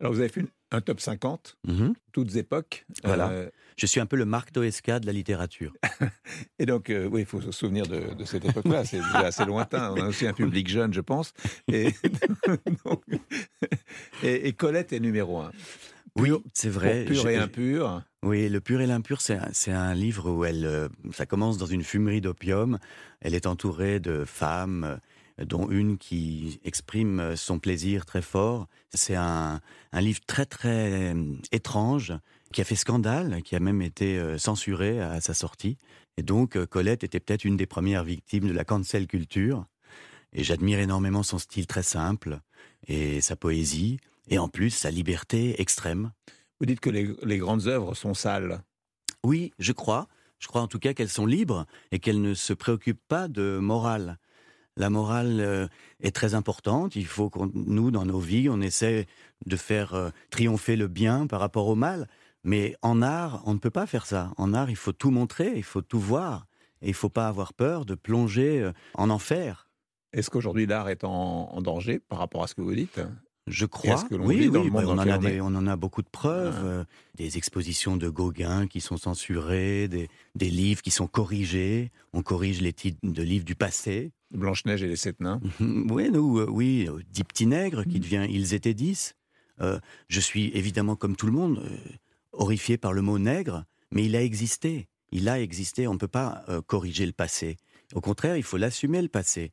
Alors vous avez fait un top 50, Mhm. toutes époques. Voilà. Euh, Je suis un peu le Marc Toesca de la littérature. et donc, euh, oui, il faut se souvenir de, de cette époque-là. C'est déjà assez lointain. On a aussi un public jeune, je pense. Et, donc, et, et Colette est numéro un. Oui, c'est vrai. Pour pur Je- et impur. Oui, Le Pur et l'Impur, c'est un, un livre où elle, euh, ça commence dans une fumerie d'opium. Elle est entourée de femmes, dont une qui exprime son plaisir très fort. C'est un, un livre très très euh, étrange qui a fait scandale, qui a même été euh, censuré à sa sortie. Et donc euh, Colette était peut-être une des premières victimes de la cancel culture. Et j'admire énormément son style très simple et sa poésie, et en plus sa liberté extrême. Vous dites que les, les grandes œuvres sont sales. Oui, je crois. Je crois en tout cas qu'elles sont libres et qu'elles ne se préoccupent pas de morale. La morale euh, est très importante. Il faut que nous, dans nos vies, on essaie de faire euh, triompher le bien par rapport au mal. Mais en art, on ne peut pas faire ça. En art, il faut tout montrer, il faut tout voir. Et il faut pas avoir peur de plonger euh, en enfer. Est-ce qu'aujourd'hui l'art est en, en danger par rapport à ce que vous dites? Je crois. que oui, oui, bah, on, en a on des- est on en a beaucoup de preuves. Ah. euh, des expositions de Gauguin qui sont censurées, des, des livres qui sont corrigés. On corrige les titres de livres du passé. Blanche-Neige et les Sept Nains. oui, nous, euh, oui, euh, dix petits nègres qui devient ils étaient dix. Euh, je suis évidemment comme tout le monde euh, horrifié par le mot nègre, mais il a existé. Il a existé. On ne peut pas euh, corriger le passé. Au contraire, il faut l'assumer le passé.